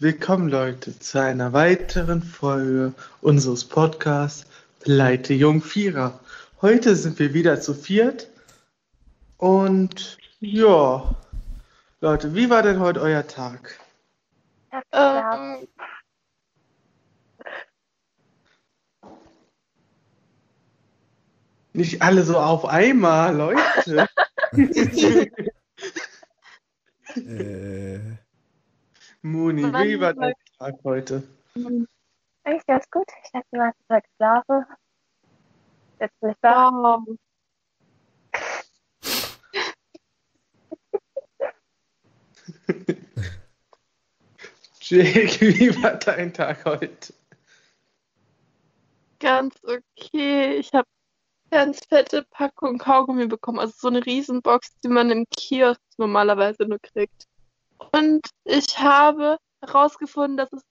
Willkommen Leute zu einer weiteren Folge unseres Podcasts Pleite Jung Vierer. Heute sind wir wieder zu viert und ja, Leute, wie war denn heute euer Tag? Ähm, Nicht alle so auf einmal, Leute. Äh, Moni, wie war dein Tag heute? eigentlich ganz gut. Ich habe den ganzen Tag geschlafen. Jetzt bin ich da. Wow. Jake, wie war dein Tag heute? Ganz okay. Ich habe ganz fette Packung Kaugummi bekommen. Also so eine Riesenbox, die man im Kiosk normalerweise nur kriegt. Und ich habe herausgefunden, dass es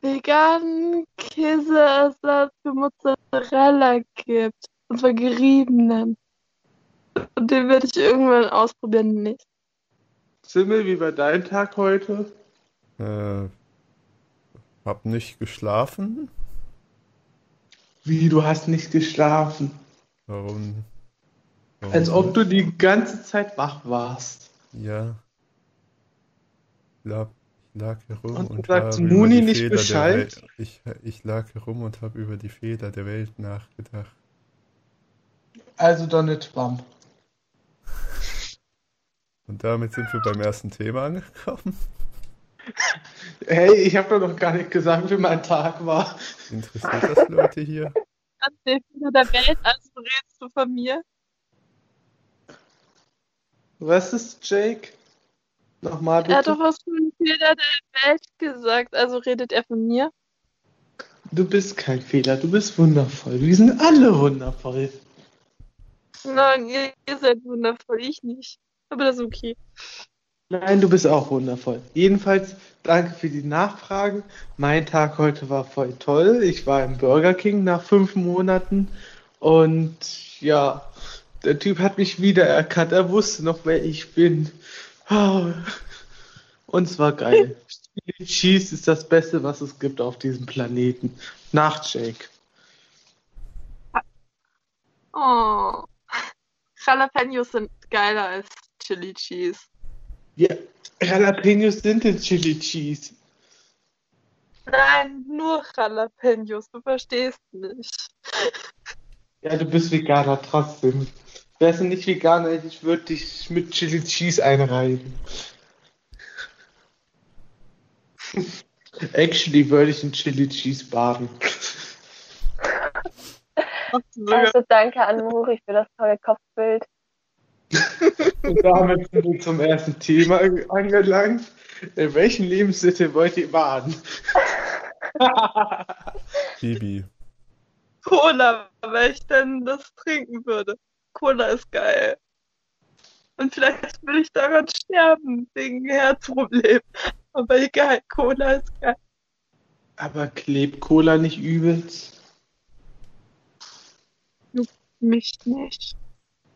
veganen Käseersatz für Mozzarella gibt. Und zwar geriebenen. Und den werde ich irgendwann ausprobieren nicht. Simmel, wie war dein Tag heute? äh, hab nicht geschlafen. Wie, du hast nicht geschlafen? Warum? warum Als ob du die ganze Zeit wach warst. Ja. Ich lag, ich lag hier rum Und und, habe Muni über die nicht Fehler der Bescheid? Welt, ich, ich lag hier rum und habe über die Fehler der Welt nachgedacht. Also Donald Trump. Und damit sind wir beim ersten Thema angekommen. Hey, ich habe doch noch gar nicht gesagt, wie mein Tag war. Interessiert das Leute hier? An der Welt, also redest du von mir? Was ist Jake? Nochmal Er hat bitte. doch was von Fehler der Welt gesagt, also redet er von mir? Du bist kein Fehler, du bist wundervoll. Wir sind alle wundervoll. Nein, ihr, ihr seid wundervoll, ich nicht. Aber das ist okay. Nein, du bist auch wundervoll. Jedenfalls, danke für die Nachfragen. Mein Tag heute war voll toll. Ich war im Burger King nach fünf Monaten und ja, der Typ hat mich wiedererkannt. Er wusste noch, wer ich bin. Ah. Und es war geil. Chili Cheese ist das Beste, was es gibt auf diesem Planeten. Nach Jake. Oh. Jalapenos sind geiler als Chili Cheese. Ja, Jalapenos sind in Chili Cheese. Nein, nur Jalapenos, du verstehst nicht. Ja, du bist Veganer trotzdem. Wärst du nicht Veganer, ich würde dich mit Chili Cheese einreiben. Actually würde ich in Chili Cheese baden. Also danke an Muri für das tolle Kopfbild. Und damit sind wir zum ersten Thema angelangt. In welchen Lebensmittel wollt ihr baden? Bibi. Cola, weil ich dann das trinken würde. Cola ist geil. Und vielleicht will ich daran sterben, wegen Herzproblem. Aber egal, Cola ist geil. Aber klebt Cola nicht übelst? Mich nicht.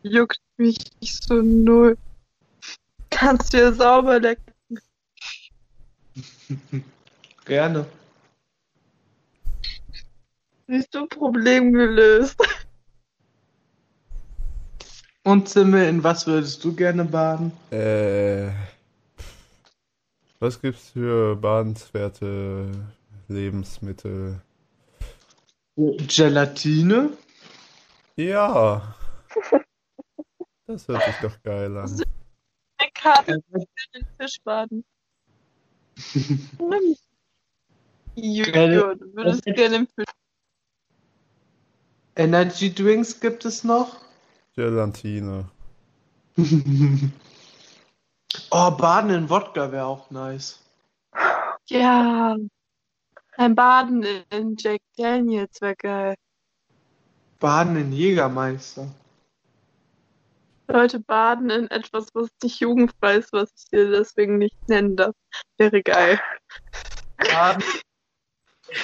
Juckt mich nicht so null. Kannst dir sauber lecken. Gerne. Siehst du, Problem gelöst. Und Simmel, in was würdest du gerne baden? Äh, was gibt's für badenswerte Lebensmittel? Gelatine? Ja. Das hört sich doch geil an. Ein Kater will den Fisch baden. Nimm. Juju, du würdest gerne im Fisch. Energy Drinks gibt es noch? Gelatine. Oh, Baden in Wodka wäre auch nice. Ja. Ein Baden in Jack Daniels wäre geil. Baden in Jägermeister. Leute baden in etwas, was nicht jugendfrei ist, was ich dir deswegen nicht nennen darf. Wäre geil. Baden,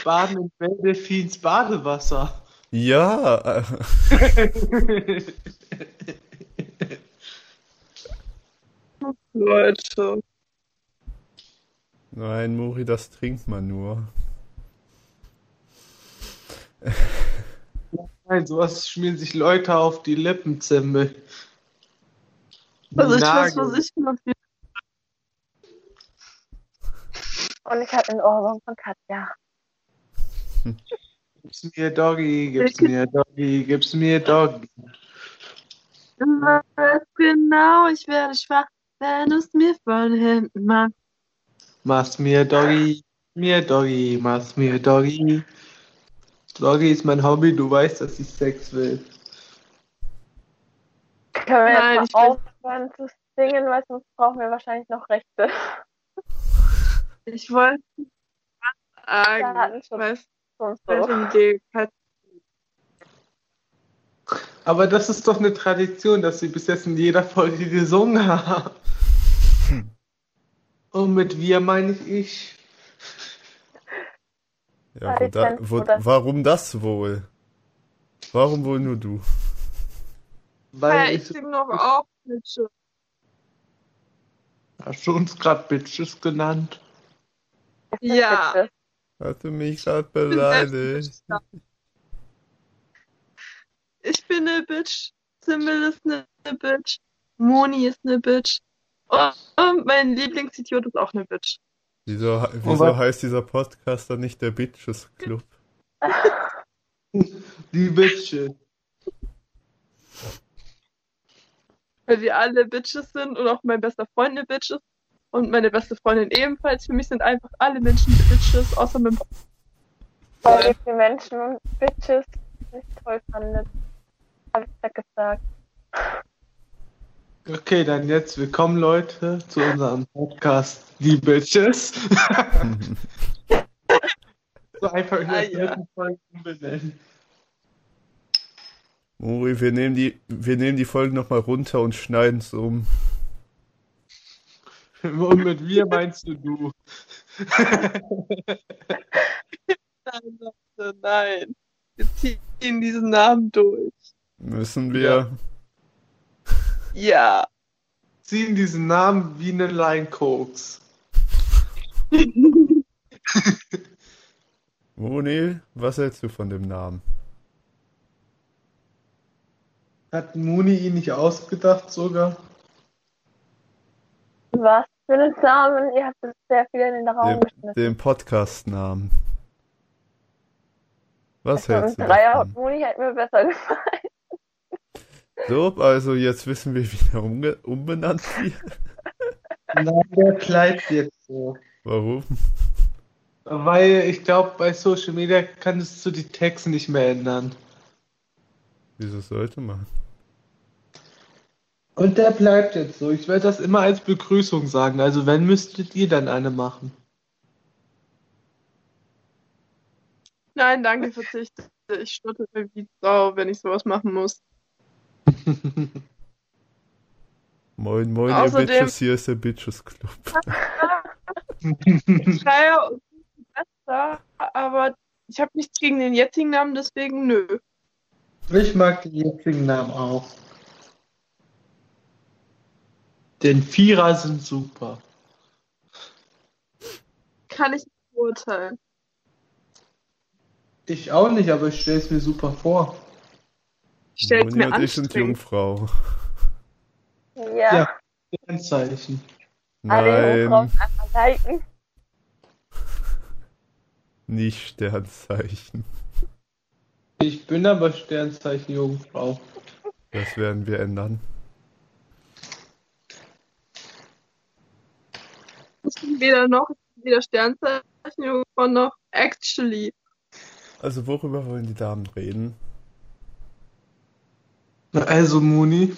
Baden in Beldelfins Badewasser. Ja, Leute. Nein, Mori, das trinkt man nur. Nein, sowas schmieren sich Leute auf die Lippenzimmel. Also ich weiß, Nagel. was ich gemacht habe. Und ich hatte einen Ohrwurm von Katja. Gib's mir Doggy, gib's mir Doggy, gib's mir Doggy. Du weißt genau, ich werde schwach, wenn du es mir von hinten machst. Mach's mir Doggy, mir Doggy, mach's mir Doggy. Doggy ist mein Hobby, du weißt, dass ich Sex will. Können wir Nein, jetzt mal aufhören zu singen, weil sonst brauchen wir wahrscheinlich noch Rechte. Ich wollte was sagen. Datenschutz So. Aber das ist doch eine Tradition, dass sie bis jetzt in jeder Folge gesungen haben. Und mit wir meine ich ich. Ja, wo da, wo, warum das wohl? Warum wohl nur du? Weil Ja, ich singe noch auch mit. hast du uns gerade Bitches genannt? Ja. Bitte. Hast du mich gerade beleidigt? Ich bin eine Bitch. Simmel ist eine Bitch. Moni ist eine Bitch. Und mein Lieblingsidiot ist auch eine Bitch. Wieso, wieso heißt dieser Podcast dann nicht der Bitches Club? Die Bitches. Weil wir alle Bitches sind und auch mein bester Freund eine Bitch ist. Und meine beste Freundin ebenfalls. Für mich sind einfach alle Menschen Bitches, außer mein Weil ihr die Menschen und Bitches nicht toll fandet. Hab ich da gesagt. Okay, dann jetzt willkommen Leute zu unserem Podcast Die Bitches. so einfach in der Ah, ja. Folge umbenennen. Mori, wir nehmen die, wir nehmen die Folgen nochmal runter und schneiden es um. Und mit wir meinst du du. Nein, Leute, nein. Wir ziehen diesen Namen durch. Müssen wir. Ja. Ziehen diesen Namen wie eine Line Koks. Moni, was hältst du von dem Namen? Hat Muni ihn nicht ausgedacht sogar? Was für einen Namen? Ihr habt es sehr viel in den Raum Den, geschmissen. den Podcast-Namen. Was Also hältst du Dreier Moni hätte mir besser gefallen. So, also jetzt wissen wir, wie der umbenannt wird. Nein, der bleibt jetzt so. Warum? Weil ich glaube, bei Social Media kannst du die Texte nicht mehr ändern. Wieso sollte man? Und der bleibt jetzt so. Ich werde das immer als Begrüßung sagen. Also wenn müsstet ihr dann eine machen. Nein, danke, verzichte. Ich stottere wie Sau, wenn ich sowas machen muss. Moin, moin, ihr Außerdem- Bitches, hier ist der Bitches Club. Schreier ist besser, aber ich habe nichts gegen den jetzigen Namen, deswegen nö. Ich mag den jetzigen Namen auch. Denn Vierer sind super. Kann ich nicht beurteilen. Ich auch nicht, aber ich stelle es mir super vor. Ich stelle es mir und ich sind. Jungfrau. Ja, Ja. Kennzeichen. alle Jungfrauen Nein, einfach liken. nicht Sternzeichen. Ich bin aber Sternzeichen Jungfrau. Das werden wir ändern. Ich bin weder noch, ich bin weder Sternzeichen, Jungfrau noch actually. Also worüber wollen die Damen reden? Na, Also Muni,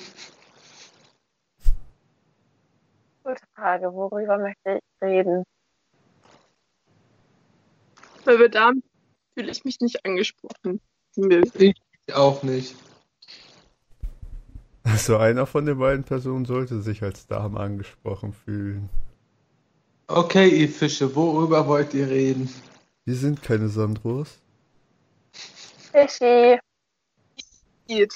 Gute Frage, worüber möchte ich reden? Weil bei Damen fühle ich mich nicht angesprochen. Nö. ich auch nicht. Also einer von den beiden Personen sollte sich als Dame angesprochen fühlen. Okay, ihr Fische, worüber wollt ihr reden? Wir sind keine Sandros. Fischi. Geht.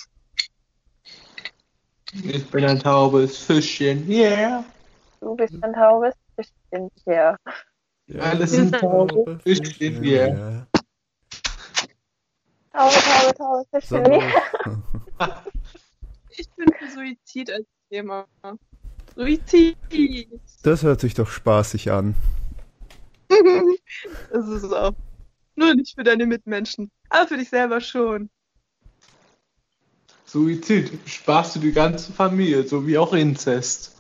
Ich bin ein taubes Fischchen. Yeah. Du bist ein taubes Fischchen hier. Alle sind Taube, ich bin hier. Ja. Taube, Taube, Taube, Fisch in So. mir. Ich bin für Suizid als Thema. Suizid. Das hört sich doch spaßig an. Das ist es auch. Nur nicht für deine Mitmenschen, aber für dich selber schon. Suizid, sparst du die ganze Familie, so wie auch Inzest.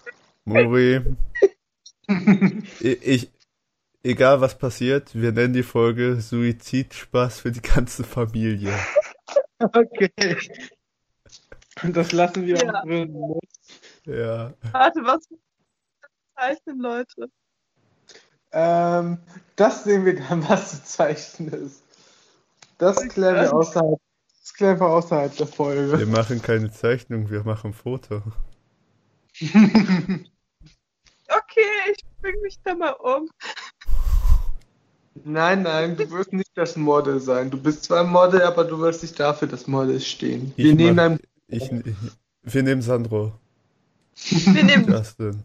Muri, ich, egal was passiert, wir nennen die Folge Suizidspaß für die ganze Familie. Okay. Und das lassen wir Ja. auch drin. Ja. Warte, was zeichnen Leute? Ähm, das sehen wir dann, was zu zeichnen ist. Das klären wir außerhalb, das klären wir außerhalb der Wir Folge. machen keine Zeichnung, wir machen Foto. Okay, ich bring mich da mal um. Nein, nein, du wirst nicht das Model sein. Du bist zwar ein Model, aber du wirst nicht dafür das Model stehen. Wir Ich nehmen mach- ein, Ich, ich, wir nehmen Sandro. Wir nehmen, Justin.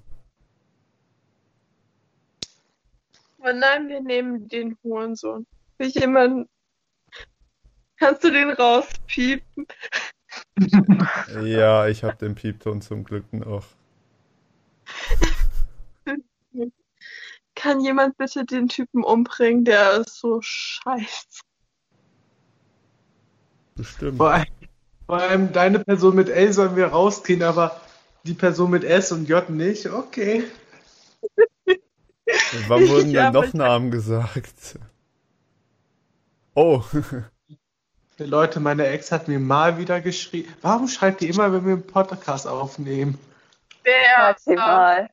oh nein, wir nehmen den Hurensohn. Will ich jemanden, kannst du den rauspiepen? Ja, ich habe den Piepton zum Glück noch. Kann jemand bitte den Typen umbringen? Der ist so scheiße. Bestimmt. vor, allem, vor allem deine Person mit L sollen wir rausgehen, aber die Person mit S und J nicht. Okay. Wann wurden Ja, denn noch Namen gesagt? Oh, Leute, meine Ex hat mir mal wieder geschrieben. Warum schreibt die immer, wenn wir einen Podcast aufnehmen? Wer? Maximal.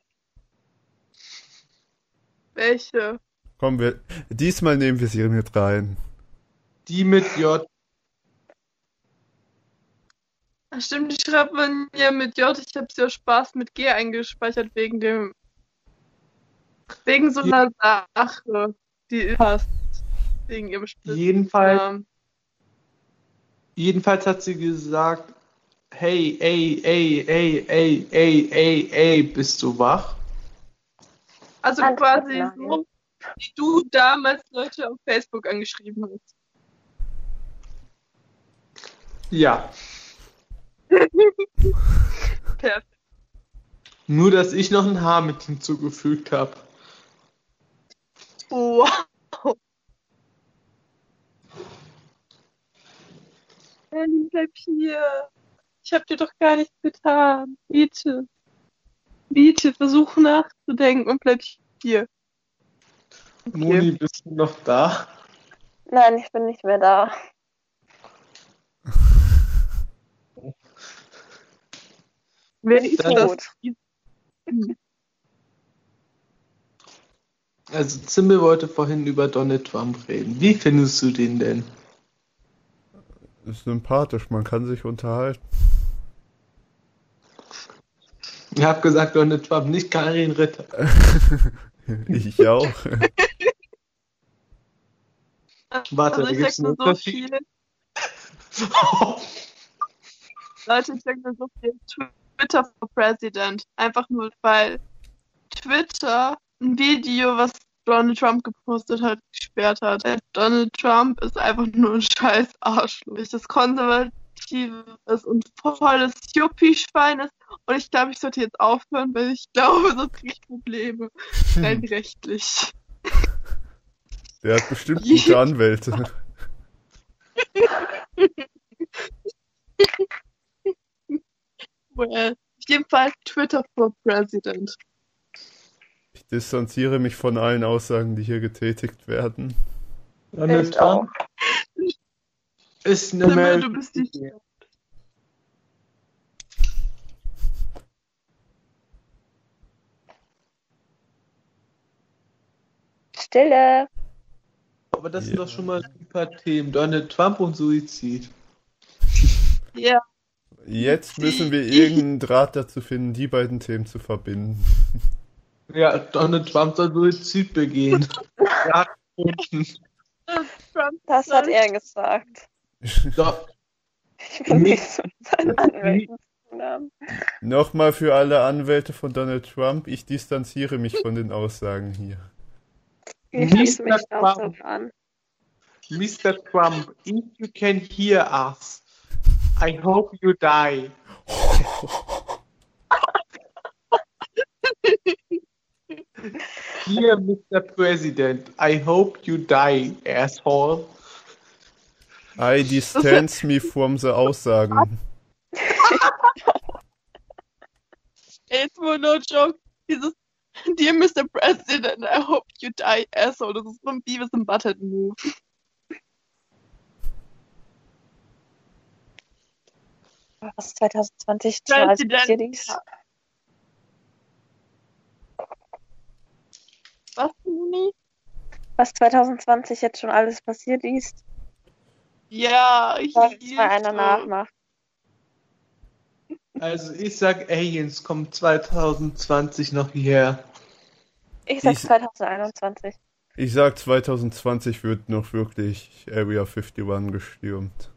Welche? kommen wir. Diesmal nehmen wir sie mit rein. Die mit J. Ach stimmt, die schreibt man ja mit J. Ich habe sie aus Spaß mit G eingespeichert wegen dem. Wegen so einer Sache, die passt. Wegen ihrem Jedenfalls, Spitznamen. jedenfalls hat sie gesagt, hey, ey, ey, ey, ey, ey, ey, ey, bist du wach? Also Alles quasi klar. so, wie du damals Leute auf Facebook angeschrieben hast. Ja. Perfekt. Nur, dass ich noch ein Haar mit hinzugefügt habe. Wow. Berlin, bleib hier. Ich hab dir doch gar nichts getan. Bitte. Bitte, versuch nachzudenken und bleib hier. Moni, bist du noch da? Nein, ich bin nicht mehr da. Wer ist Dann- das? Gut. Also, Zimbel wollte vorhin über Donald Trump reden. Wie findest du den denn? Ist sympathisch, man kann sich unterhalten. Ich habe gesagt, Donald Trump, nicht Karin Ritter. Ich auch. Warte, also da ich gibt's sag einen nur so viel. Leute, ich sag nur so viel. Twitter for President. Einfach nur, weil Twitter ein Video, was Donald Trump gepostet hat, gesperrt hat. Donald Trump ist einfach nur ein scheiß Arschloch. Das konservative ist und volles Juppie-Schwein ist. Und ich glaube, ich sollte jetzt aufhören, weil ich glaube, sonst kriege ich Probleme. Rein rechtlich. Der hat bestimmt gute Anwälte. Well, auf jeden Fall Twitter for President. Ich distanziere mich von allen Aussagen, die hier getätigt werden. Donald Ich auch. Trump ist eine Simmel, Mel du bist die Stille. Aber das sind Ja. doch schon mal super Themen. Donald Trump und Suizid. Ja, Jetzt müssen wir irgendeinen Draht dazu finden, die beiden Themen zu verbinden. Ja, Donald Trump soll Suizid begehen. ja. Trump. Das hat er gesagt. Doch, Ich bin nicht so sein Anwälten haben. Nochmal für alle Anwälte von Donald Trump, ich distanziere mich von den Aussagen hier. Ich schließe mich Mr. auch Trump. an. Mr. Trump, if you can hear us, I hope you die. Dear Mr. President, I hope you die, asshole. I distance me from the Aussagen. It's wohl no joke. Dieses Dear Mr. President, I hope you die, asshole. Das ist so ein Beavis and Butthead Move. Was 2020 schon alles President. passiert ist. Was, Moni? Was 2020 jetzt schon alles passiert ist. Ja, hier mal einer so. nachmacht. Also ich sag, Aliens kommen 2020 noch hierher. Ich sag Ich- 2021. Ich sag, 2020 wird noch wirklich Area 51 gestürmt.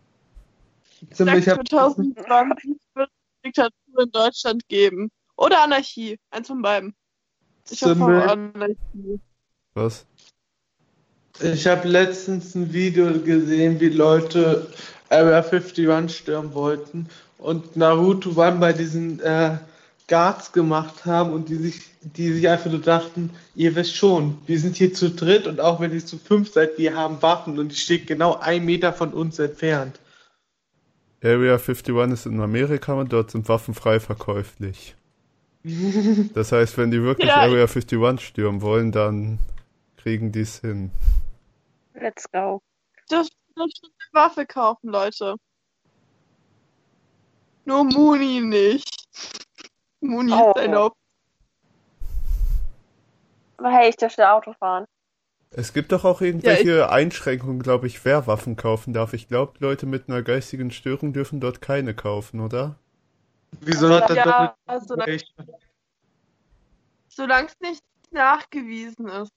Ziemlich Sag 2020 wird es Diktatur in Deutschland geben. Oder Anarchie. Eins von beiden. Ich hoffe Anarchie. Was? Ich habe letztens ein Video gesehen, wie Leute Area 51 stürmen wollten und Naruto One bei diesen äh, Guards gemacht haben und die sich, die sich einfach nur dachten, ihr wisst schon, wir sind hier zu dritt und auch wenn ihr zu fünf seid, wir haben Waffen und die steht genau ein Meter von uns entfernt. Area 51 ist in Amerika und dort sind Waffen frei verkäuflich. Das heißt, wenn die wirklich Ja, Area 51 stürmen wollen, dann kriegen die es hin. Let's go. Das eine Waffe kaufen, Leute. Nur Muni nicht. Muni Oh. ist Op Aber hey, ich dürfte Auto fahren. Es gibt doch auch irgendwelche Einschränkungen, glaube ich, wer Waffen kaufen darf. Ich glaube, Leute mit einer geistigen Störung dürfen dort keine kaufen, oder? Wieso hat er Ja, dann solange es nicht nachgewiesen ist.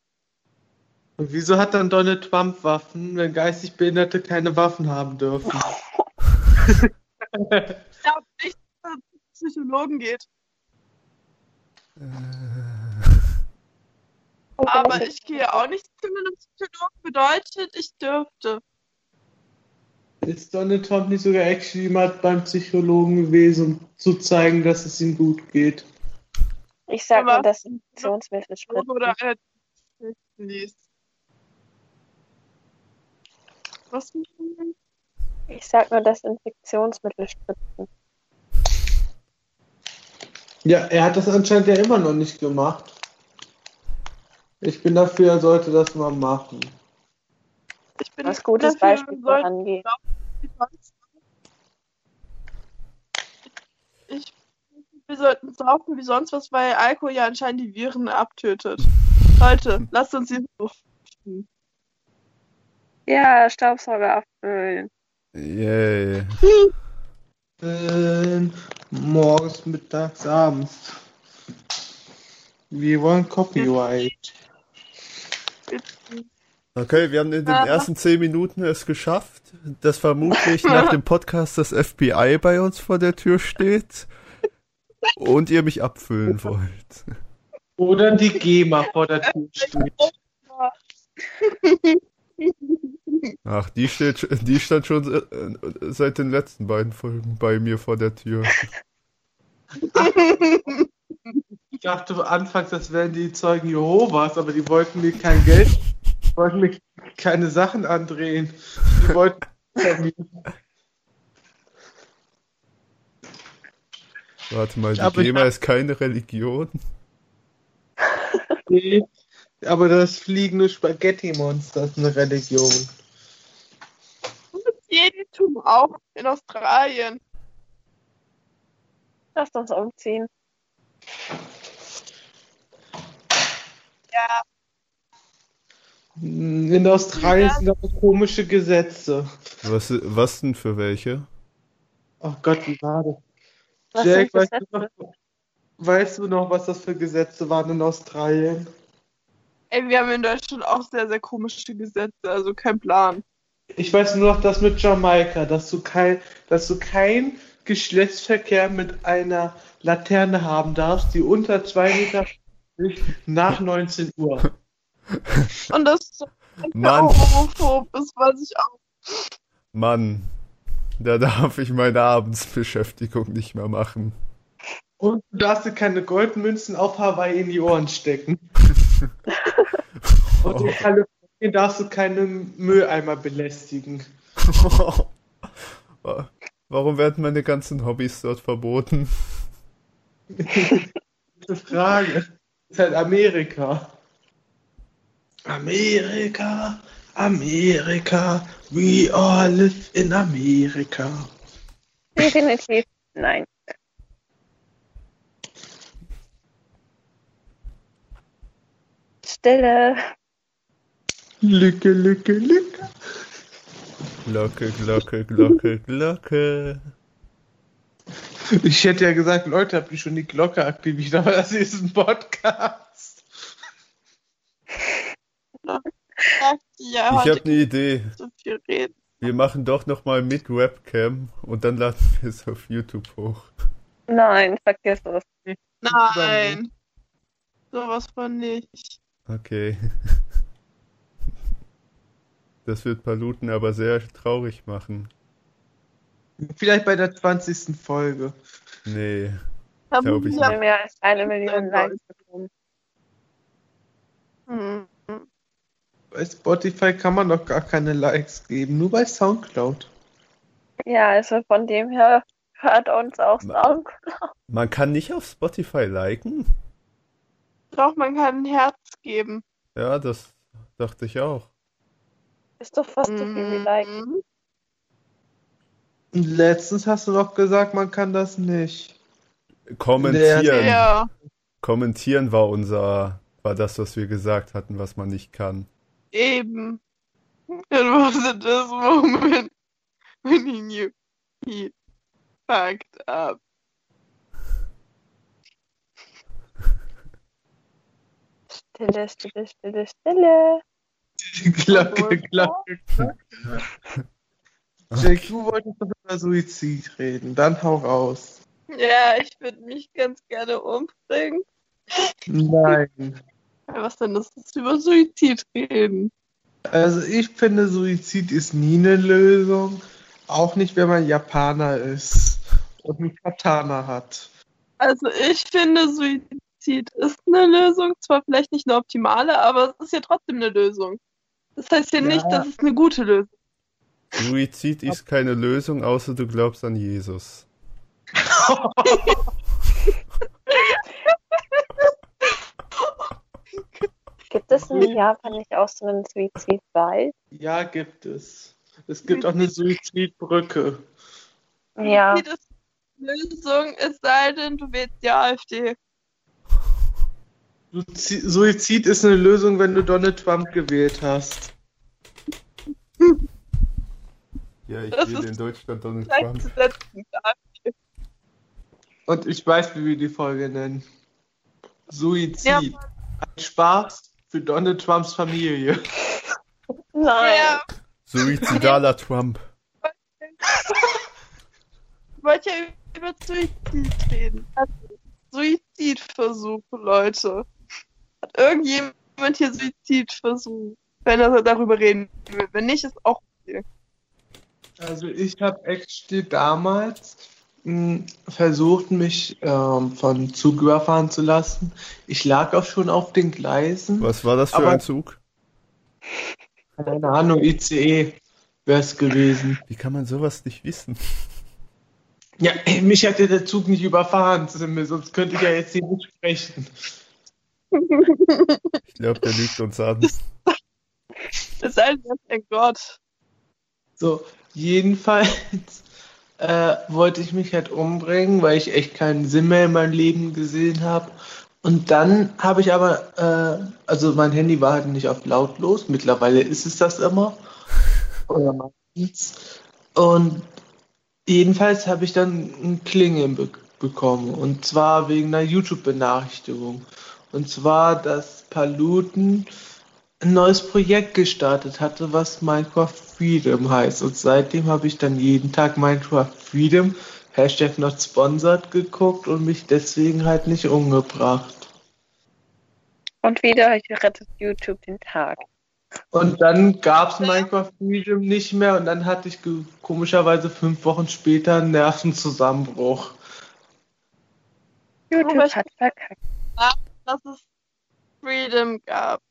Und wieso hat dann Donald Trump Waffen, wenn geistig Behinderte keine Waffen haben dürfen? Ich glaube nicht, dass es zum Psychologen geht. Bin Aber ich gehe auch nicht zu einem Psychologen. Bedeutet, ich dürfte. Ist Donald Trump nicht sogar actually mal beim Psychologen gewesen, um zu zeigen, dass es ihm gut geht? Ich sag nur, dass Infektionsmittel spritzen. Oder einer liest. Was? Ich sag nur, dass Infektionsmittel spritzen. Ja, er hat das anscheinend ja immer noch nicht gemacht. Ich bin dafür, er sollte das mal machen. Ich bin Was gutes dafür, Beispiel sonst. Ich, wir sollten saufen wie sonst was, weil Alkohol ja anscheinend die Viren abtötet. Leute, lasst uns hier saufen. Ja, Staubsauger abfüllen. Yay. Ähm, morgens, mittags, abends. Wir wollen Copyright. Okay, wir haben in den Ja. ersten zehn Minuten es geschafft, dass vermutlich nach dem Podcast das FBI bei uns vor der Tür steht und ihr mich abfüllen wollt. Oder die GEMA vor der Tür steht. Ach, die steht, die stand schon äh, seit den letzten beiden Folgen bei mir vor der Tür. Ich dachte anfangs, das wären die Zeugen Jehovas, aber die wollten mir kein Geld, wollten mir keine Sachen andrehen. Die wollten. Warte mal, die Aber GEMA ist keine Religion. Nee, aber das fliegende Spaghetti-Monster ist eine Religion. Jedentum auch in Australien. Lasst uns umziehen. Ja, In Australien sind aber komische Gesetze. Was, was denn für welche? Oh Gott, wie war das? Was Jack, weißt, du noch, weißt du noch, was das für Gesetze waren in Australien? ey, wir haben in Deutschland auch sehr, sehr komische Gesetze, also kein Plan. Ich weiß nur noch das mit Jamaika, dass du kein, dass du kein Geschlechtsverkehr mit einer Laterne haben darfst, die unter zwei Meter ist nach 19 Uhr. Und das so Mann. homophob ist, weiß ich auch. Mann, da darf ich meine Abendsbeschäftigung nicht mehr machen. Und du darfst dir keine Goldmünzen auf Hawaii in die Ohren stecken. Und in Kalifornien darfst du keine Mülleimer belästigen. Warum werden meine ganzen Hobbys dort verboten? Gute Frage. Das ist halt Amerika. Amerika, Amerika, we all live in Amerika. Definitiv nein. Stille. Lücke, Lücke, Lücke. Glocke, Glocke, Glocke, Glocke. Ich hätte ja gesagt, Leute, habt ihr schon die Glocke aktiviert, aber das ist ein Podcast. Ja, Ich habe eine Idee. so viel reden. Wir machen doch noch mal mit Webcam und dann laden wir es auf YouTube hoch. Nein, vergiss es. Nein. Sowas von nicht. Okay. Das wird Paluten aber sehr traurig machen. Vielleicht bei der 20. Folge. Nee. Da Glaub ich Wir haben mehr als eine Million Likes bekommen. Hm. Bei Spotify kann man doch gar keine Likes geben, nur bei Soundcloud. Ja, also von dem her hört uns auch Ma- Sound. Man kann nicht auf Spotify liken? Doch, man kann ein Herz geben. Ja, das dachte ich auch. Ist doch fast so viel wie. Mhm. Und letztens hast du doch gesagt, man kann das nicht. Kommentieren. Ja. Kommentieren war unser, war das, was wir gesagt hatten, was man nicht kann. Eben. It wasn't this moment when he knew he fucked up. Stille, stille, stille, stille. Glocke, Glocke, Glocke. Jake, du wolltest doch über Suizid reden, dann hau raus. Ja, ich würde mich ganz gerne umbringen. Nein. Was denn das ist über Suizid reden? Also ich finde, Suizid ist nie eine Lösung. Auch nicht, wenn man Japaner ist und einen Katana hat. Also ich finde, Suizid ist eine Lösung. Zwar vielleicht nicht eine optimale, aber es ist ja trotzdem eine Lösung. Das heißt ja, Ja. nicht, dass es eine gute Lösung Suizid ist keine Lösung, außer du glaubst an Jesus. Gibt es in Japan nicht auch so einen Suizidwald? Ja, gibt es. Es gibt auch eine Suizidbrücke. Ja. Eine Lösung, es sei denn, du wählst die AfD. Suizid ist eine Lösung, wenn du Donald Trump gewählt hast. Ja, ich Das wähle ist in Deutschland Donald Trump. Und ich weiß, wie wir die Folge nennen. Suizid. Ja. Ein Spaß für Donald Trumps Familie. Nein. Ja, Suizidaler Trump. ich wollte ja über Suizid reden. Also, Suizidversuche, Leute. Hat irgendjemand hier Suizidversuch? Wenn er darüber reden will. Wenn nicht, ist auch okay. Also ich habe actually damals versucht, mich ähm, von Zug überfahren zu lassen. Ich lag auch schon auf den Gleisen. Was war das für Aber- ein Zug? Keine Ahnung, ICE wäre es gewesen. Wie kann man sowas nicht wissen? Ja, mich hätte der Zug nicht überfahren, sonst könnte ich ja jetzt hier nicht sprechen. Ich glaube, der lügt uns an. Er ist ein Gott. So, jedenfalls äh, wollte ich mich halt umbringen, weil ich echt keinen Sinn mehr in meinem Leben gesehen habe. Und dann habe ich aber, äh, also mein Handy war halt nicht auf lautlos, mittlerweile ist es das immer. Oder meistens. Und jedenfalls habe ich dann ein Klingeln be bekommen. Und zwar wegen einer YouTube-Benachrichtigung. Und zwar, dass Paluten ein neues Projekt gestartet hatte, was Minecraft Freedom heißt. Und seitdem habe ich dann jeden Tag Minecraft Freedom, Hashtag not sponsored, geguckt und mich deswegen halt nicht umgebracht. Und wieder rettet YouTube den Tag. Und dann gab's Minecraft Freedom nicht mehr und dann hatte ich komischerweise fünf Wochen später einen Nervenzusammenbruch. YouTube ich- hat verkackt. Dass es Freedom gab.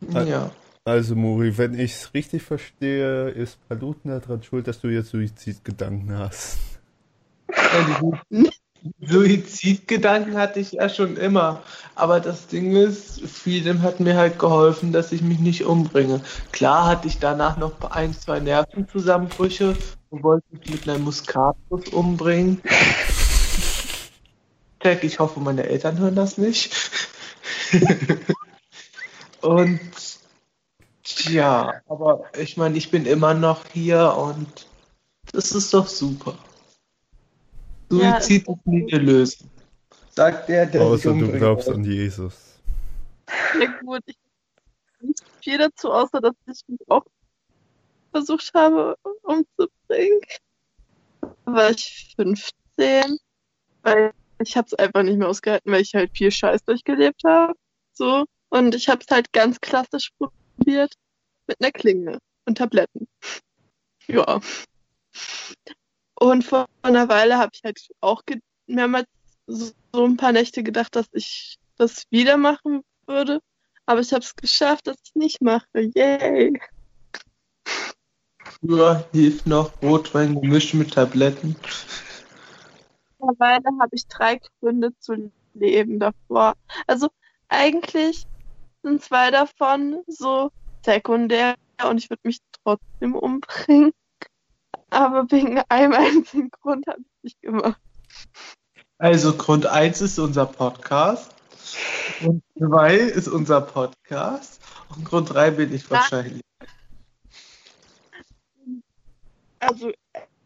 Ja. Also Muri, wenn ich's richtig verstehe, ist Paluten daran schuld, dass du jetzt Suizidgedanken hast. Ja, Suizidgedanken hatte ich ja schon immer. Aber das Ding ist, Freedom hat mir halt geholfen, dass ich mich nicht umbringe. Klar hatte ich danach noch ein, zwei Nervenzusammenbrüche und wollte mich mit einer Muskatnuss umbringen. Check, ich hoffe, meine Eltern hören das nicht. und ja, aber ich meine, ich bin immer noch hier und das ist doch super. Ja, Suizid ist nie eine Lösung. Sagt der, der Außer du glaubst an Jesus. Ja gut, ich nicht viel dazu, außer dass ich mich auch versucht habe umzubringen. Da war ich 15, weil ich habe es einfach nicht mehr ausgehalten, weil ich halt viel Scheiß durchgelebt habe. So. Und ich habe es halt ganz klassisch probiert mit einer Klinge und Tabletten. Ja. Und vor einer Weile habe ich halt auch mehrmals so, so ein paar Nächte gedacht, dass ich das wieder machen würde. Aber ich habe es geschafft, dass ich nicht mache. Yay! Früher hilft noch Rotwein gemischt mit Tabletten. Mittlerweile habe ich drei Gründe zu leben davor. Also eigentlich sind zwei davon so sekundär und ich würde mich trotzdem umbringen. Aber wegen einem einzigen Grund habe ich es nicht gemacht. Also Grund 1 ist unser Podcast. Grund 2 ist unser Podcast. Und Grund 3 bin ich wahrscheinlich. Also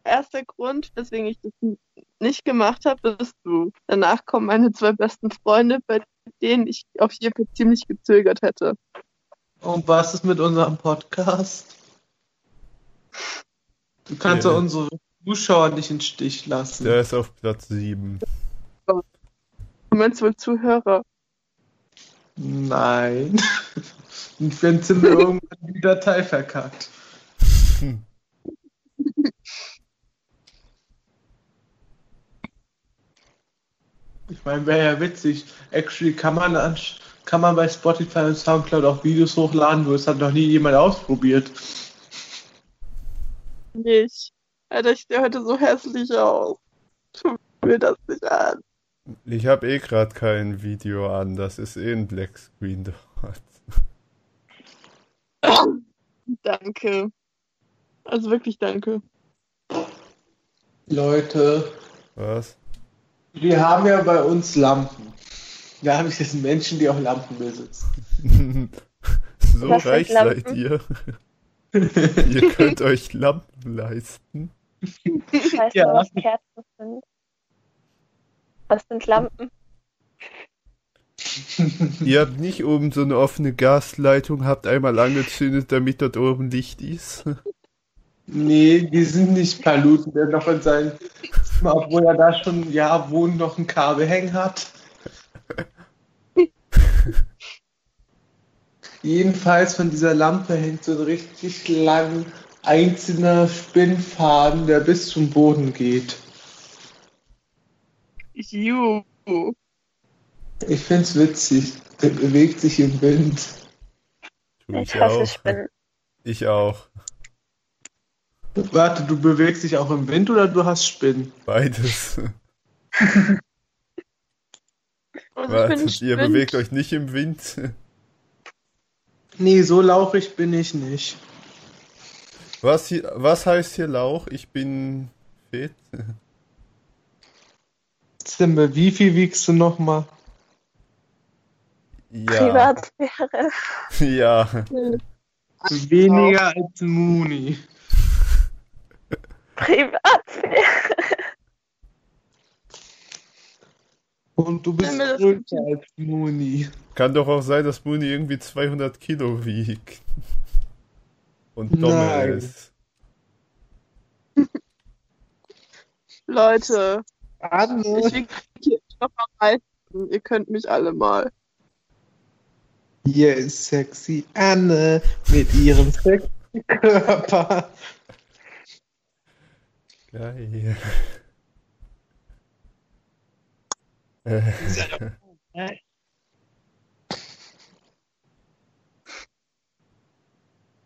erster Grund, weswegen ich das nicht gemacht habe, bist du. Danach kommen meine zwei besten Freunde, bei denen ich auf jeden Fall ziemlich gezögert hätte. Und was ist mit unserem Podcast? Du kannst ja Ja. unsere Zuschauer nicht im Stich lassen. Der ist auf Platz 7. Du meinst wohl Zuhörer? Nein. Und wenn sind wir irgendwann die Datei verkackt. Ich meine, wäre ja witzig. Actually kann man, an, kann man bei Spotify und Soundcloud auch Videos hochladen, nur es hat noch nie jemand ausprobiert. Nicht. Alter, ich sehe heute so hässlich aus. Tu mir das nicht an. Ich habe eh gerade kein Video an, das ist eh ein Blackscreen dort. Danke. Also wirklich danke. Leute, Was? Wir haben ja bei uns Lampen. Da habe ich jetzt Menschen, die auch Lampen besitzen. so Was reich seid ihr. ihr könnt euch Lampen leisten. Weißt Ja. du, was Kerzen sind? Was sind Lampen? Ihr habt nicht oben so eine offene Gasleitung, habt einmal angezündet, damit dort oben Licht ist. Nee, die sind nicht Paluten, der noch in seinem Zimmer, obwohl er da schon ein Jahr wohnt, noch ein Kabel hängen hat. Jedenfalls von dieser Lampe hängt so ein richtig lang einzelner Spinnfaden, der bis zum Boden geht. Juhu. Ich find's witzig. Der bewegt sich im Wind. Ich ich hasse auch. Spinnen. Ich auch. Warte, du bewegst dich auch im Wind oder du hast Spinnen? Beides. Also Wartet, ihr Spind. bewegt euch nicht im Wind. Nee, so lauchig bin ich nicht. Was, hier, was heißt hier Lauch? Ich bin fit. Zimmer, wie viel wiegst du nochmal? Ja. Privatsphäre. Ja. Weniger als Mooney. Privatsphäre. Und du bist größer als Mooney. Kann doch auch sein, dass Mooney irgendwie 200 Kilo wiegt. Und dumm ist. Leute, Anne. ich wiege hier noch mal machen. Ihr könnt mich alle mal. Hier ist sexy Anne mit ihrem sexy Körper. Geil. Äh,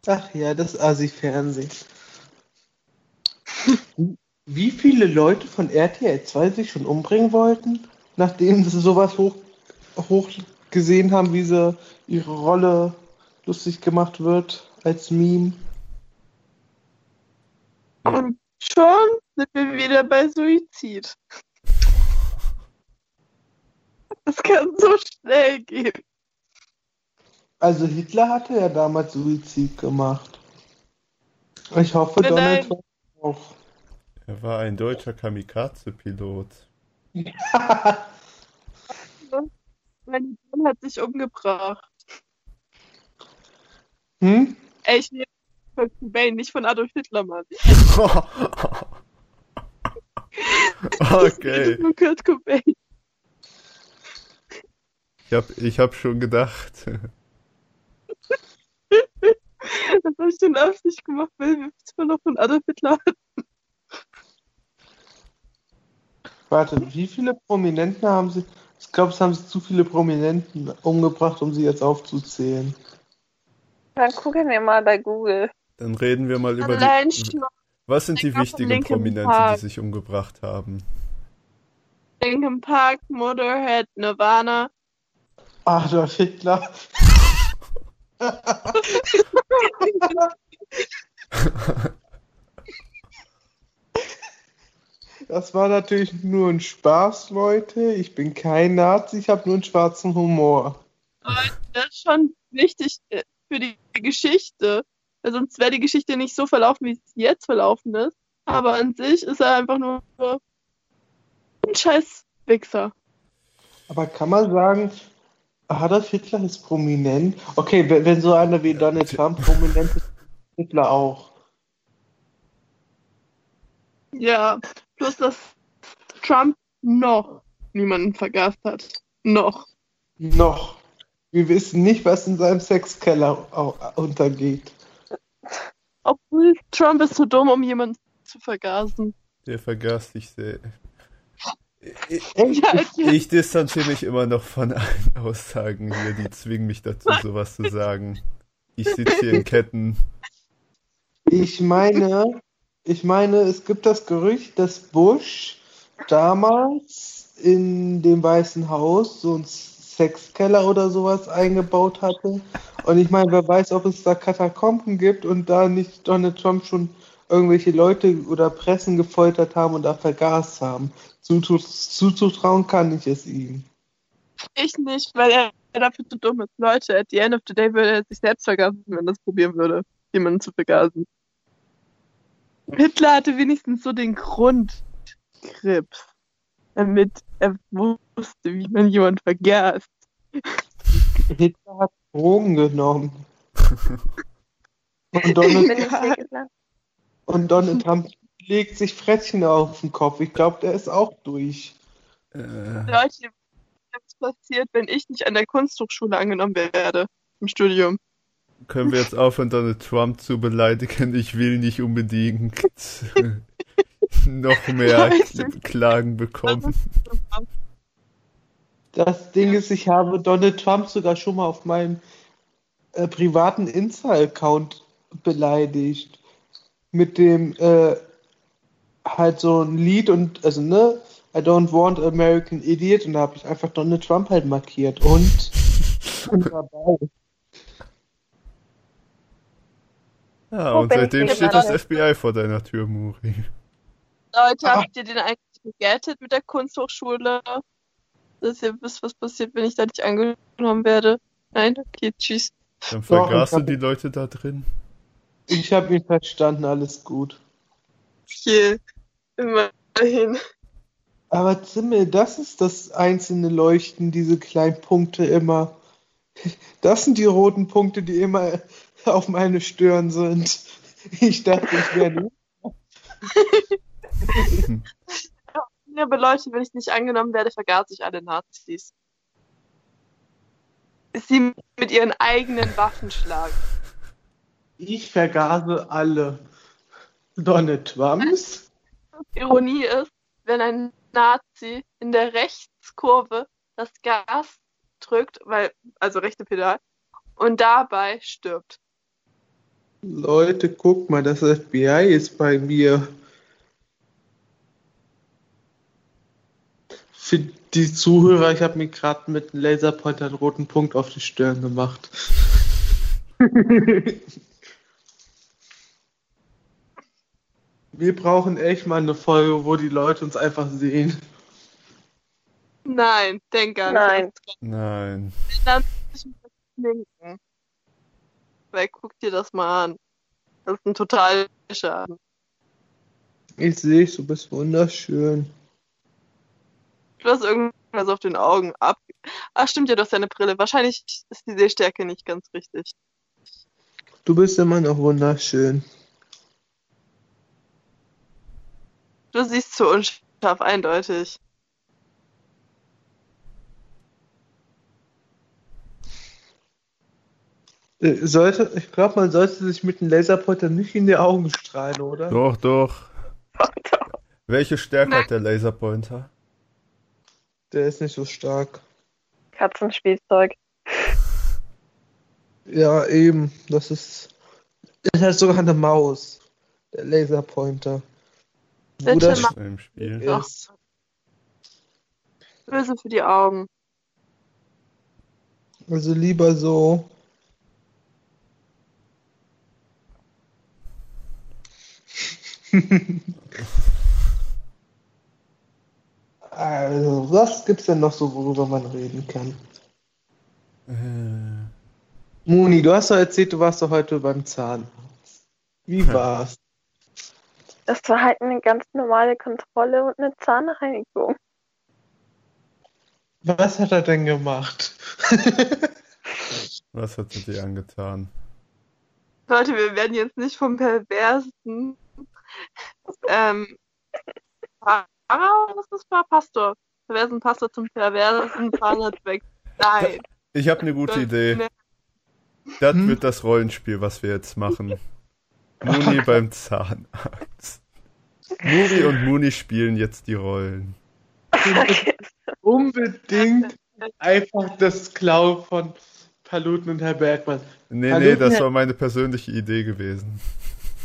Ach ja, das Asi-Fernsehen. Wie viele Leute von RTL 2 sich schon umbringen wollten, nachdem sie sowas hoch, hoch gesehen haben, wie sie ihre Rolle lustig gemacht wird als Meme? Schon sind wir wieder bei Suizid. Das kann so schnell gehen. Also Hitler hatte ja damals Suizid gemacht. Ich hoffe, Nein, Donald. Trump auch. er war ein deutscher Kamikaze-Pilot. Mein Sohn hat sich umgebracht. Hm? Ich nehme von Cobain, nicht von Adolf Hitler, Mann. okay. Von Kurt Cobain. Ich hab, ich hab schon gedacht. Das habe ich schon Absicht gemacht, weil wir zwar noch von Adolf Hitler hatten. Warte, wie viele Prominenten haben sie? Ich glaube, es haben sie zu viele Prominenten umgebracht, um sie jetzt aufzuzählen. Dann gucken wir mal bei Google. Dann reden wir mal über Allein die. schon Was sind die wichtigen Prominente, Park. die sich umgebracht haben? Linkin Park, Motorhead, Nirvana. Adolf Hitler. Das war natürlich nur ein Spaß, Leute. Ich bin kein Nazi, ich habe nur einen schwarzen Humor. Das ist schon wichtig äh, für die Geschichte. Weil sonst wäre die Geschichte nicht so verlaufen, wie es jetzt verlaufen ist. Aber an sich ist er einfach nur ein scheiß Wichser. Aber kann man sagen, Adolf Hitler ist prominent? Okay, wenn, wenn so einer wie Donald Trump prominent ist, Hitler auch. Ja, plus dass Trump noch niemanden vergast hat. Noch. Noch. Wir wissen nicht, was in seinem Sexkeller untergeht. Obwohl Trump ist zu dumm, um jemanden zu vergasen. Der vergaß dich sehr. Ich, okay. ich distanziere mich immer noch von allen Aussagen hier, die zwingen mich dazu, sowas zu sagen. Ich sitze hier in Ketten. Ich meine, ich meine, es gibt das Gerücht, dass Bush damals in dem Weißen Haus so einen Sexkeller oder sowas eingebaut hatte. Und ich meine, wer weiß, ob es da Katakomben gibt und da nicht Donald Trump schon irgendwelche Leute oder Pressen gefoltert haben und da vergast haben. Zuzu- Zuzutrauen kann ich es ihm. Ich nicht, weil er dafür zu dumm ist. Leute, at the end of the day würde er sich selbst vergasen, wenn er das probieren würde, jemanden zu vergasen. Hitler hatte wenigstens so den Grundkrips, damit er wusste, wie man jemanden vergast. Hitler hat Drogen genommen. Und Donald, und Donald Trump legt sich Frettchen auf den Kopf. Ich glaube, der ist auch durch. Äh, Leute, was passiert, wenn ich nicht an der Kunsthochschule angenommen werde im Studium? können wir jetzt aufhören, Donald Trump zu beleidigen? Ich will nicht unbedingt noch mehr Klagen bekommen. Das Ding ist, ich habe Donald Trump sogar schon mal auf meinem äh, privaten Insta-Account beleidigt. Mit dem äh, halt so ein Lied und, also ne, I don't want American Idiot und da habe ich einfach Donald Trump halt markiert und, und dabei. Ja, und seitdem steht das? FBI vor deiner Tür, Muri. Leute, Ah. habt ihr den eigentlich bewertet mit der Kunsthochschule? Dass ihr wisst, was passiert, wenn ich da nicht angenommen werde? Nein? Okay, tschüss. Dann ich du die Leute da drin. Ich habe ihn verstanden, alles gut. Hier. Immerhin. Aber Zimmel, das ist das einzelne Leuchten, diese kleinen Punkte immer. Das sind die roten Punkte, die immer auf meine Stirn sind. Ich dachte, ich wäre Aber Leute, wenn ich nicht angenommen werde, vergaß ich alle Nazis. sie mit ihren eigenen Waffen schlagen. Ich vergase alle Donald Trumps. Ironie ist, wenn ein Nazi in der Rechtskurve das Gas drückt, weil, also rechte Pedal, und dabei stirbt. Leute, guck mal, das FBI ist bei mir. Für die Zuhörer, ich habe mir gerade mit einem Laserpointer einen roten Punkt auf die Stirn gemacht. Wir brauchen echt mal eine Folge, wo die Leute uns einfach sehen. Nein, denk gar Nein. nicht. Nein. Dann schminken. Weil guck dir das mal an. Das ist ein total Schaden. Ich sehe, du bist wunderschön. Du hast irgendwas auf den Augen ab. Ach, stimmt ja, du hast ja eine Brille. Wahrscheinlich ist die Sehstärke nicht ganz richtig. Du bist immer noch wunderschön. Du siehst zu unscharf, eindeutig. Äh, Sollte, ich glaube, man sollte sich mit einem Laserpointer nicht in die Augen strahlen, oder? Doch, doch. Welche Stärke hat der Laserpointer? Der ist nicht so stark. Katzenspielzeug. Ja, eben. Das ist. Ist halt sogar eine Maus. Der Laserpointer. Wo das Im Spiel. ist. Böse für die Augen. Also lieber so. Also, was gibt's denn noch so, worüber man reden kann? Äh, Moni, du hast doch erzählt, du warst doch heute beim Zahnarzt. Wie war's? Das war halt eine ganz normale Kontrolle und eine Zahnreinigung. Was hat er denn gemacht? was hat sie dir angetan? Leute, wir werden jetzt nicht vom perversen ähm, Pfarrer, was ist das? Pastor. Perversen Pastor zum perversen Zahnarzt weg. Nein. Ich habe eine gute Idee. Nee. Das Hm? wird das Rollenspiel, was wir jetzt machen. Muni beim Zahnarzt. Muri und Muni spielen jetzt die Rollen. Unbedingt einfach das Klauen von Paluten und Herr Bergmann. Nee, Hallo, nee, das war meine persönliche Idee gewesen.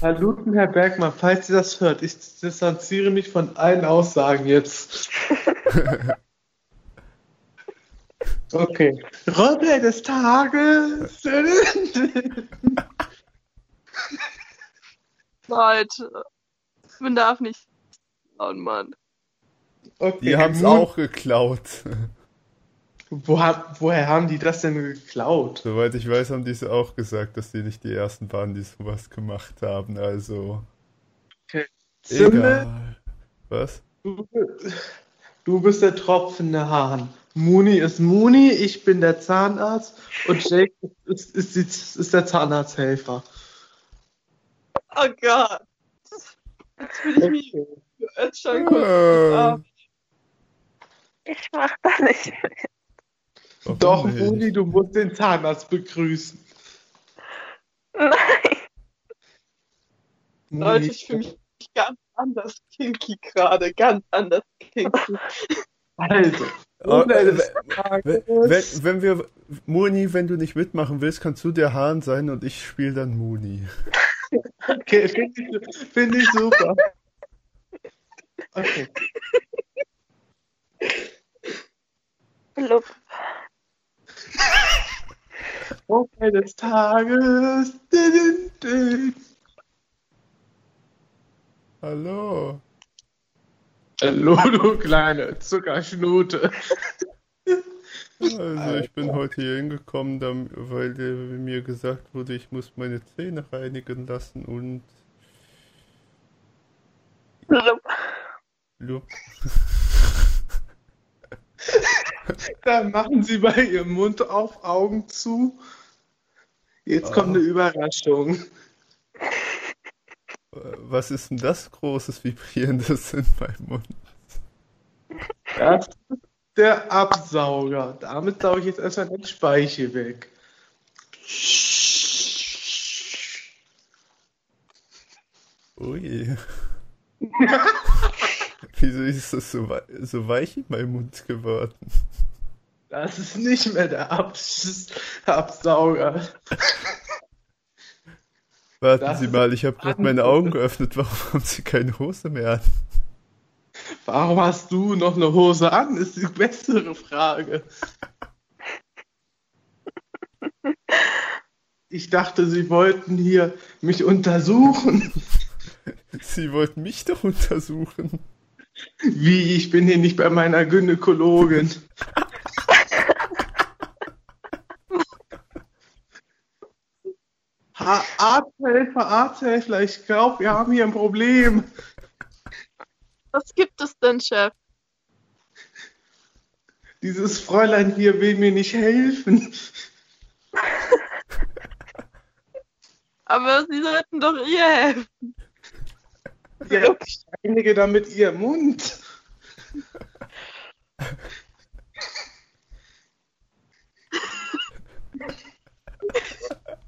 Paluten, Herr Bergmann, falls ihr das hört, ich distanziere mich von allen Aussagen jetzt. Okay. Rolle des Tages. Leute. Man darf nicht klauen, Mann. Okay, Die haben's nun, auch geklaut. Wo, woher haben die das denn geklaut? Soweit ich weiß, haben die es auch gesagt, dass die nicht die ersten waren, die sowas gemacht haben. Also, Zimmel, egal. Was? du, du bist der tropfende Hahn. Muni ist Muni, ich bin der Zahnarzt und Jake ist, ist, ist, ist der Zahnarzthelfer. Oh Gott. Jetzt fühle ich mich Okay. jetzt schon ab. Ich mach da nicht mit. Warum Doch? Muni, du musst den Zahnarzt begrüßen. Nein. Leute, ich fühle mich ganz anders kinky gerade. Ganz anders kinky. Also, Oh, Wenn, Tages. wenn, wenn wir, Muni, wenn du nicht mitmachen willst, kannst du der Hahn sein und ich spiele dann Muni. Okay, finde ich, find ich super. Okay. Blub. Okay, des Tages. Hallo. Hallo, du kleine Zuckerschnute. Also ich bin heute hier hingekommen, weil mir gesagt wurde, ich muss meine Zähne reinigen lassen und Blub. Lu- Dann machen Sie bei Ihrem Mund auf, Augen zu. Jetzt kommt eine Überraschung. Äh, was ist denn das großes Vibrierendes in meinem Mund? Das, der Absauger. Damit sauge ich jetzt erstmal den Speichel weg. Ui. Wieso ist das so, wei so weich in meinem Mund geworden? Das ist nicht mehr der Abs Absauger. Warten Das Sie mal, ich habe gerade meine. Augen geöffnet. Warum haben Sie keine Hose mehr an? Warum hast du noch eine Hose an? Ist die bessere Frage. Ich dachte, sie wollten hier mich untersuchen. Sie wollten mich doch untersuchen. Wie, ich bin hier nicht bei meiner Gynäkologin. Ha Arzthelfer, Arzthelfer, ich glaube, wir haben hier ein Problem. Was gibt es denn, Chef? Dieses Fräulein hier will mir nicht helfen. Aber Sie sollten doch ihr helfen. Ja, ich reinige damit ihr Mund.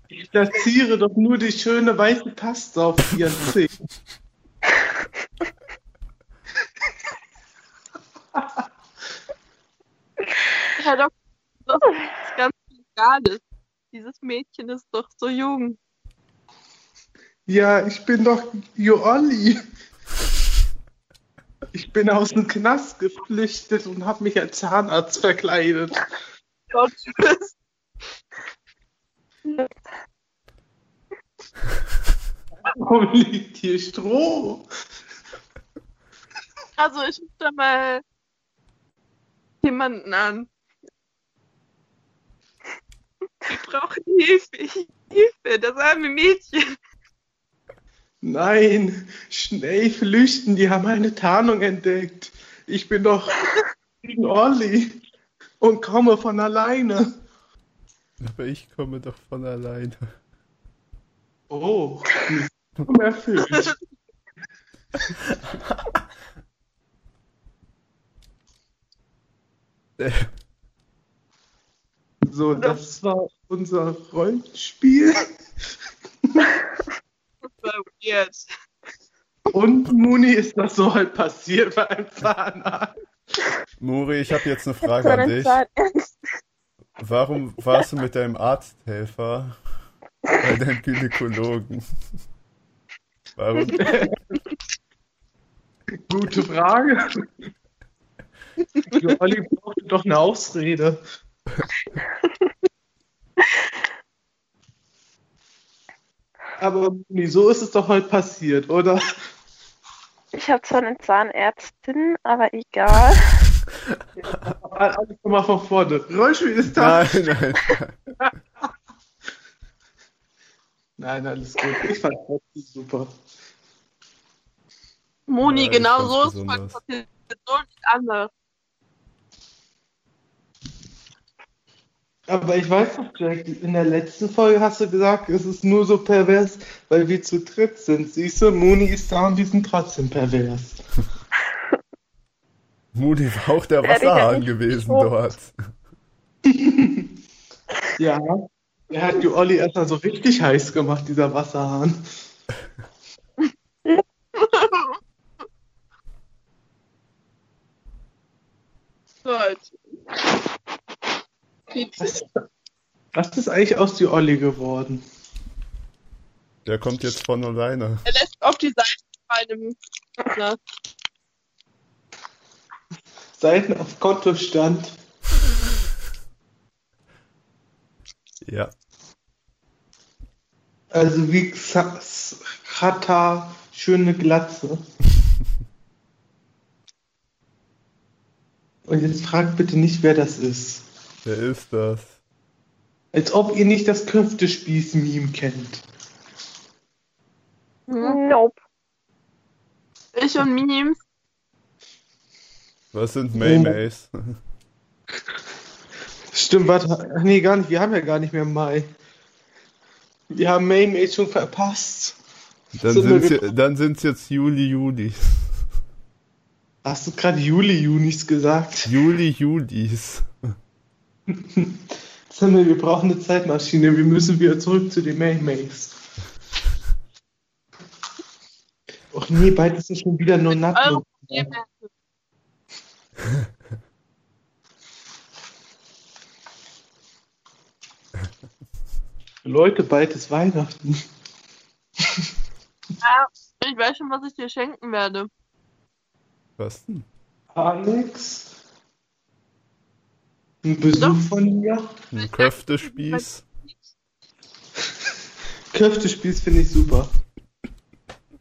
Ich platziere doch nur die schöne weiße Paste auf ihren Zeh. Herr Doktor, das ist ganz Legales. Dieses Mädchen ist doch so jung. Ja, ich bin doch Joolli. Ich bin aus dem Knast geflüchtet und habe mich als Zahnarzt verkleidet. Gott, tschüss. Warum liegt hier Stroh? Also ich rufe da mal jemanden an. Wir brauchen Hilfe. Hilfe, das arme Mädchen. Nein, schnell flüchten, die haben eine Tarnung entdeckt. Ich bin doch gegen Olli und komme von alleine. Aber ich komme doch von alleine. Oh, unerfüllt. So, das war unser Rollenspiel. War weird. Und Muni ist das so halt passiert bei einem Zahnarzt. Muri, ich habe jetzt eine Frage an dich. Warum warst du mit deinem Arzthelfer bei deinem Gynäkologen? Warum? Gute Frage. Olli brauchte doch eine Ausrede. Aber so ist es doch heute passiert, oder? Ich habe zwar eine Zahnärztin, aber egal. Alles mal von vorne. Rollspiel ist da. Nein, nein. Nein, alles gut. Ich fand das super. Moni, Ja, genau so ist besonders. passiert. So nicht anders. Aber ich weiß noch, Jack, in der letzten Folge hast du gesagt, es ist nur so pervers, weil wir zu dritt sind. Siehst du, Moni ist da und die sind trotzdem pervers. Muni war auch der Wasserhahn gewesen dort. Ja. Er hat die Olli erstmal so richtig heiß gemacht, dieser Wasserhahn. Gut. Was, was ist eigentlich aus die Olli geworden? Der kommt jetzt von alleine. Er lässt auf die Seite fallen. Na, Seiten auf Kontostand. Ja. Also wie Xata, schöne Glatze. Und jetzt fragt bitte nicht, wer das ist. Wer ist das? Als ob ihr nicht das Köftespieß-Meme kennt. Nope. Ich und Memes. Was sind Maymays? Stimmt, warte. Ach nee, gar nicht. Wir haben ja gar nicht mehr Mai. Wir haben May May schon verpasst. Dann Sind dann sind's jetzt Juli, Juli. Hast du gerade Juli, Junis gesagt? Juli, Julis. Zimmel, wir brauchen eine Zeitmaschine. Wir müssen wieder zurück zu den Maymays. Och nee, bald ist es schon wieder nur. Probleme. Leute, bald ist Weihnachten. Ja, ich weiß schon, was ich dir schenken werde. Was denn? Alex? Ein Besuch von mir? Ein Köftespieß? Köftespieß finde ich super.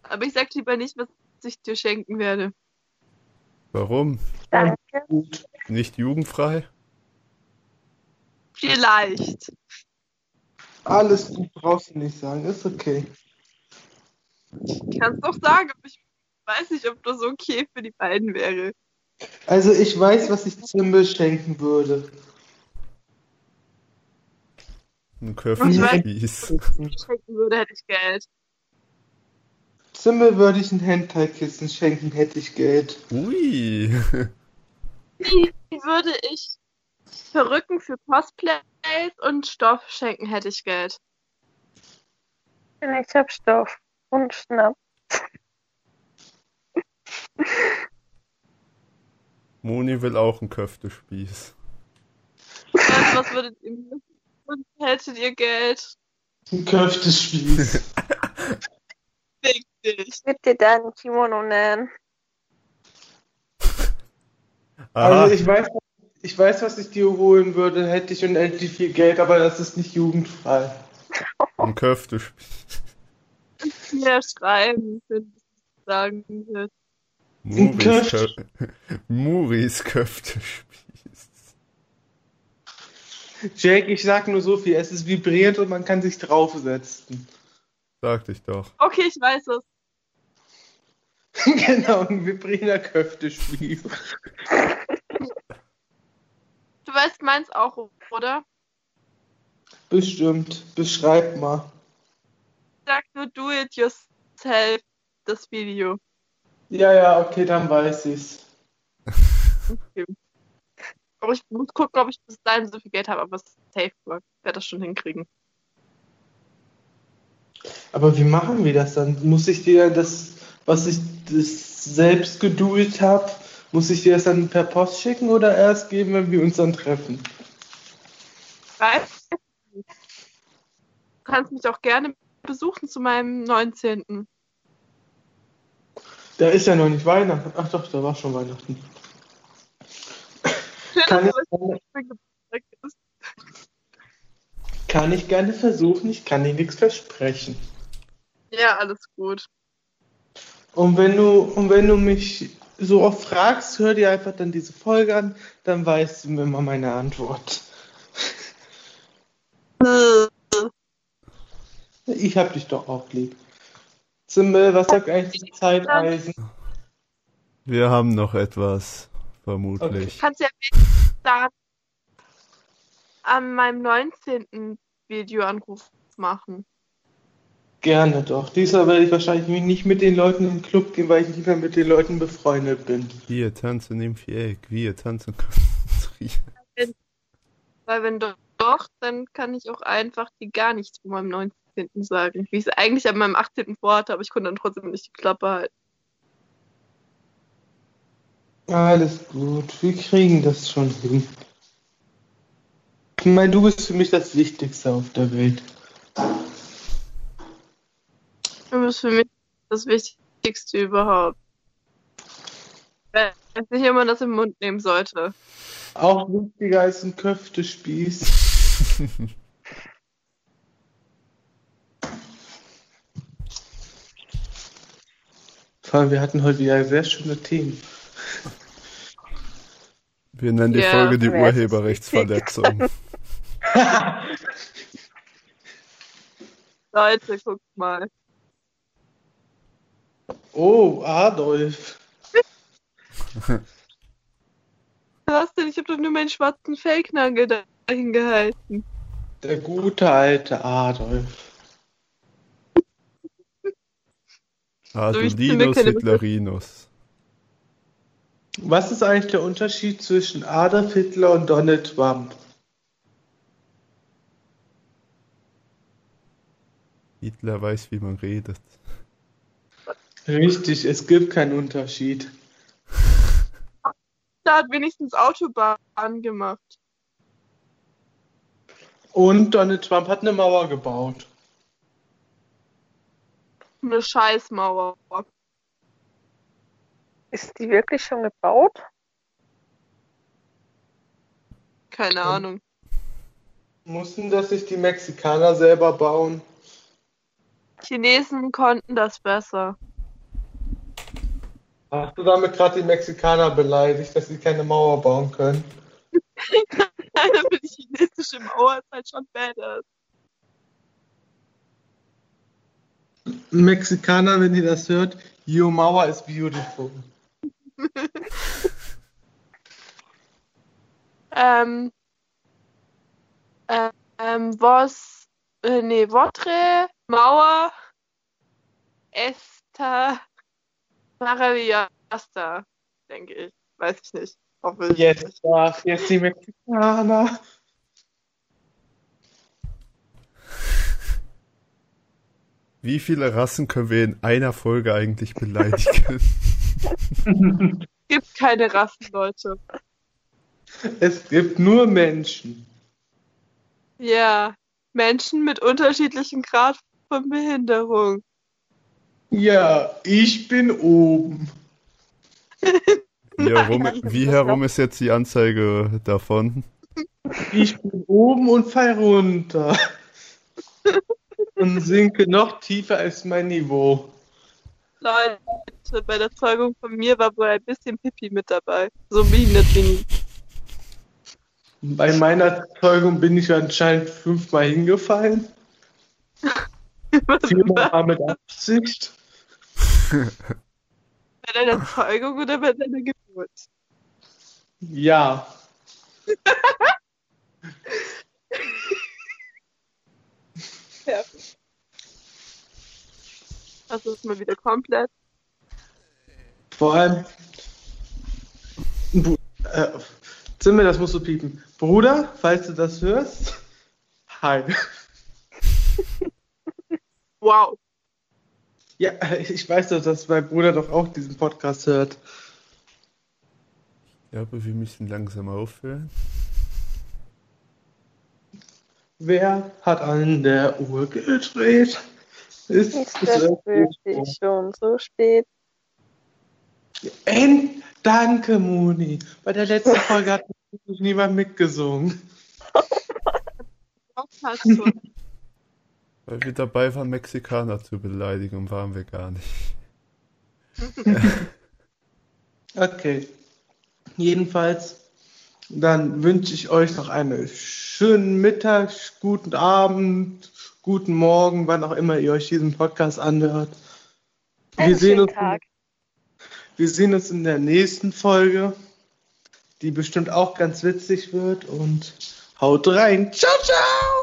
Aber ich sag lieber nicht, was ich dir schenken werde. Warum? Danke. Nicht jugendfrei? Vielleicht. Alles gut, brauchst du nicht sagen. Ist okay. Kannst doch sagen, aber ich weiß nicht, ob das okay für die beiden wäre. Also ich weiß, was ich Zimbel schenken würde. Ein Köftespieß. Schenken würde, hätte ich Geld. Zimbel würde ich ein Hentai-Kissen schenken, hätte ich Geld. Ui. Wie würde ich Perücken für Cosplays und Stoff schenken, hätte ich Geld. Ich hab Stoff und Schnapp. Moni will auch einen Köftespieß. Also, was würdet ihr und hättet ihr Geld? Ein Köftespieß. Fick dich. Ich würde dir da ein Kimono. Aha, Also ich weiß, ich weiß, was ich dir holen würde, hätte ich unendlich viel Geld, aber das ist nicht jugendfrei. ein Köftespieß. Mir schreiben, wenn ich sagen Muris, Muris Köftespieß. Jake, ich sag nur so viel, es ist vibrierend und man kann sich draufsetzen. Sagte ich doch. Okay, ich weiß es. genau, ein vibrierender Köftespieß. Du weißt meins auch, oder? Bestimmt. Beschreib mal. Sag nur do it yourself, das Video. Ja, ja, okay, dann weiß ich's. Aber ich muss gucken, ob ich bis dahin so viel Geld habe, aber safe work. werde das schon hinkriegen. Aber wie machen wir das dann? Muss ich dir das, was ich das selbst gedoet habe, muss ich dir das dann per Post schicken oder erst geben, wenn wir uns dann treffen? Du kannst mich auch gerne besuchen zu meinem 19. Da ist ja noch nicht Weihnachten. Ach doch, da war schon Weihnachten. Kann ich, gerne, kann ich gerne versuchen, ich kann dir nichts versprechen. Ja, alles gut. Und wenn du, und wenn du mich so oft fragst, hör dir einfach dann diese Folge an, dann weißt du immer meine Antwort. Ich hab dich doch auch lieb. Zimmel, was sagt eigentlich das Zeiteisen? Wir haben noch etwas, vermutlich. Kannst ja dann an meinem 19. Videoanruf machen. Gerne doch. Diesmal werde ich wahrscheinlich nicht mit den Leuten im Club gehen, weil ich nicht mehr mit den Leuten befreundet bin. Wir tanzen im Viereck, wir tanzen konzentriert. Weil wenn do- doch, dann kann ich auch einfach die gar nichts von meinem 19. sagen. Wie ich es eigentlich an meinem 18. vorhatte, aber ich konnte dann trotzdem nicht die Klappe halten. Alles gut, wir kriegen das schon hin. Ich meine, du bist für mich das Wichtigste auf der Welt. Du bist für mich das Wichtigste überhaupt. Wenn ich nicht immer das im Mund nehmen sollte. Auch wichtiger als ein Köftespieß. Vor allem, wir hatten heute wieder sehr schöne Themen. Wir nennen die Ja, Folge die Urheberrechtsverletzung. Leute, guckt mal. Oh, Adolf. Was denn? Ich habe doch nur meinen schwarzen Fellknagel dahin gehalten. Der gute alte Adolf. So, ich zünde Adulinus keine Hitlerinus. Was ist eigentlich der Unterschied zwischen Adolf Hitler und Donald Trump? Hitler weiß, wie man redet. Richtig, es gibt keinen Unterschied. Da hat wenigstens Autobahn gemacht. Und Donald Trump hat eine Mauer gebaut. Eine Scheißmauer. Ist die wirklich schon gebaut? Keine Ahnung. Mussten das sich die Mexikaner selber bauen? Chinesen konnten das besser. Hast du damit gerade die Mexikaner beleidigt, dass sie keine Mauer bauen können? Nein, aber die chinesische Mauer ist halt schon badass. Mexikaner, wenn ihr das hört, your Mauer is beautiful. Ähm, ähm, was, äh, nee, Votre, Mauer, Esta, Maravillosa, denke ich. Weiß ich nicht. Hoffe ich Jetzt, nicht. jetzt die Mexikaner. Wie viele Rassen können wir in einer Folge eigentlich beleidigen? Gibt keine Rassen, Leute. Es gibt nur Menschen. Ja, Menschen mit unterschiedlichem Grad von Behinderung. Ja, ich bin oben. Wie herum, wie herum ist jetzt die Anzeige davon? Ich bin oben und fall runter. Und sinke noch tiefer als mein Niveau. Leute, bei der Zeugung von mir war wohl ein bisschen Pipi mit dabei. So behindert bin ich. Bei meiner Zeugung bin ich anscheinend fünfmal hingefallen. Viermal war mit Absicht. Bei deiner Zeugung oder bei deiner Geburt? Ja. Ja. Das ist mal wieder komplett. Vor allem. Bu äh, Zimmer, das musst du piepen. Bruder, falls du das hörst. Hi. Wow. Ja, ich weiß doch, dass mein Bruder doch auch diesen Podcast hört. Ich glaube, wir müssen langsam aufhören. Wer hat an der Uhr gedreht? Ist, Ist es das wirklich schon so spät? End Danke, Moni. Bei der letzten Folge hat niemand mitgesungen. Schon. Weil wir dabei waren, Mexikaner zu beleidigen und waren wir gar nicht. Okay. Jedenfalls, dann wünsche ich euch noch einen schönen Mittag, guten Abend, guten Morgen, wann auch immer ihr euch diesen Podcast anhört. Wir Einen sehen, uns, Tag. wir sehen uns in der nächsten Folge, die bestimmt auch ganz witzig wird und haut rein. Ciao, ciao!